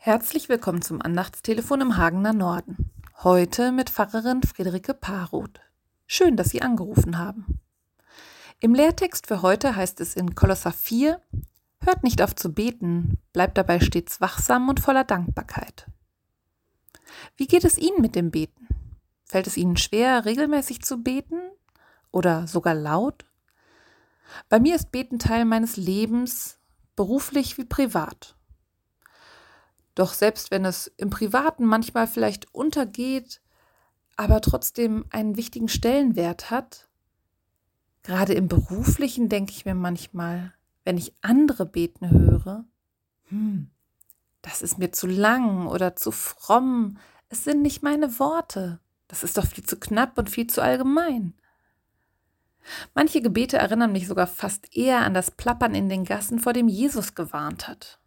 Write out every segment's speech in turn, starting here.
Herzlich willkommen zum Andachtstelefon im Hagener Norden. Heute mit Pfarrerin Friederike Paroth. Schön, dass Sie angerufen haben. Im Lehrtext für heute heißt es in Kolosser 4, Hört nicht auf zu beten, bleibt dabei stets wachsam und voller Dankbarkeit. Wie geht es Ihnen mit dem Beten? Fällt es Ihnen schwer, regelmäßig zu beten oder sogar laut? Bei mir ist Beten Teil meines Lebens, beruflich wie privat. Doch selbst wenn es im Privaten manchmal vielleicht untergeht, aber trotzdem einen wichtigen Stellenwert hat, gerade im beruflichen denke ich mir manchmal, wenn ich andere beten höre, hm, das ist mir zu lang oder zu fromm, es sind nicht meine Worte, das ist doch viel zu knapp und viel zu allgemein. Manche Gebete erinnern mich sogar fast eher an das Plappern in den Gassen, vor dem Jesus gewarnt hat.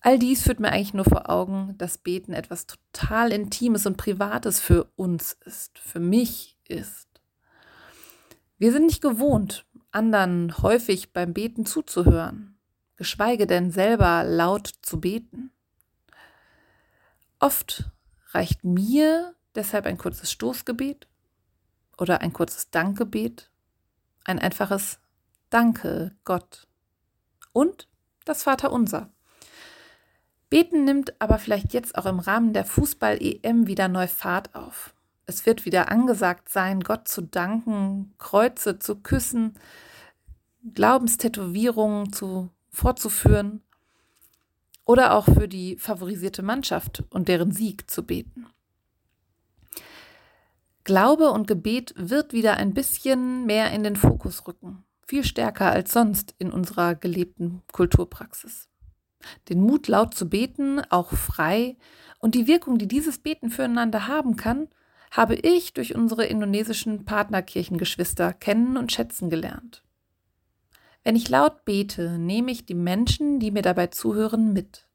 All dies führt mir eigentlich nur vor Augen, dass Beten etwas total Intimes und Privates für uns ist, für mich ist. Wir sind nicht gewohnt, anderen häufig beim Beten zuzuhören, geschweige denn selber laut zu beten. Oft reicht mir deshalb ein kurzes Stoßgebet oder ein kurzes Dankgebet, ein einfaches Danke Gott und das Vaterunser. Beten nimmt aber vielleicht jetzt auch im Rahmen der Fußball-EM wieder neu Fahrt auf. Es wird wieder angesagt sein, Gott zu danken, Kreuze zu küssen, Glaubenstätowierungen zu, fortzuführen oder auch für die favorisierte Mannschaft und deren Sieg zu beten. Glaube und Gebet wird wieder ein bisschen mehr in den Fokus rücken, viel stärker als sonst in unserer gelebten Kulturpraxis den Mut laut zu beten, auch frei, und die Wirkung, die dieses Beten füreinander haben kann, habe ich durch unsere indonesischen Partnerkirchengeschwister kennen und schätzen gelernt. Wenn ich laut bete, nehme ich die Menschen, die mir dabei zuhören, mit.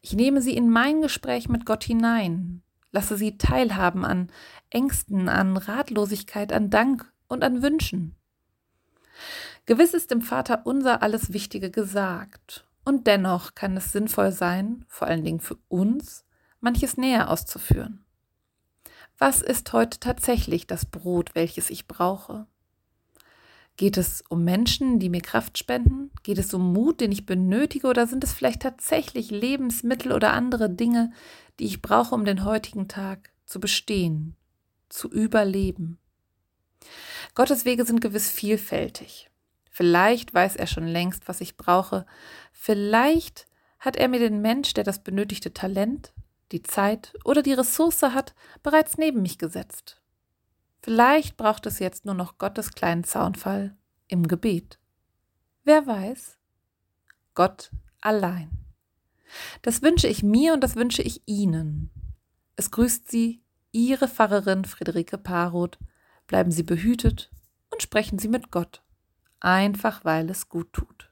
Ich nehme sie in mein Gespräch mit Gott hinein, lasse sie teilhaben an Ängsten, an Ratlosigkeit, an Dank und an Wünschen. Gewiss ist dem Vater unser alles Wichtige gesagt, und dennoch kann es sinnvoll sein, vor allen Dingen für uns, manches näher auszuführen. Was ist heute tatsächlich das Brot, welches ich brauche? Geht es um Menschen, die mir Kraft spenden? Geht es um Mut, den ich benötige? Oder sind es vielleicht tatsächlich Lebensmittel oder andere Dinge, die ich brauche, um den heutigen Tag zu bestehen, zu überleben? Gottes Wege sind gewiss vielfältig. Vielleicht weiß er schon längst, was ich brauche. Vielleicht hat er mir den Mensch, der das benötigte Talent, die Zeit oder die Ressource hat, bereits neben mich gesetzt. Vielleicht braucht es jetzt nur noch Gottes kleinen Zaunfall im Gebet. Wer weiß? Gott allein. Das wünsche ich mir und das wünsche ich Ihnen. Es grüßt Sie Ihre Pfarrerin Friederike Paroth. Bleiben Sie behütet und sprechen Sie mit Gott einfach weil es gut tut.